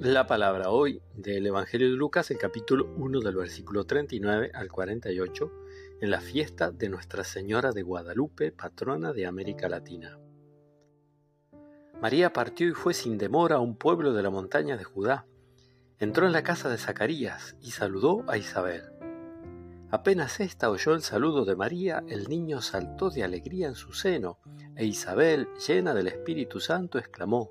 La palabra hoy del Evangelio de Lucas, el capítulo 1 del versículo 39 al 48, en la fiesta de Nuestra Señora de Guadalupe, patrona de América Latina. María partió y fue sin demora a un pueblo de la montaña de Judá. Entró en la casa de Zacarías y saludó a Isabel. Apenas ésta oyó el saludo de María, el niño saltó de alegría en su seno, e Isabel, llena del Espíritu Santo, exclamó,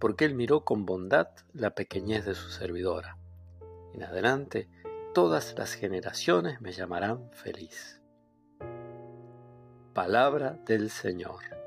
porque él miró con bondad la pequeñez de su servidora. En adelante, todas las generaciones me llamarán feliz. Palabra del Señor.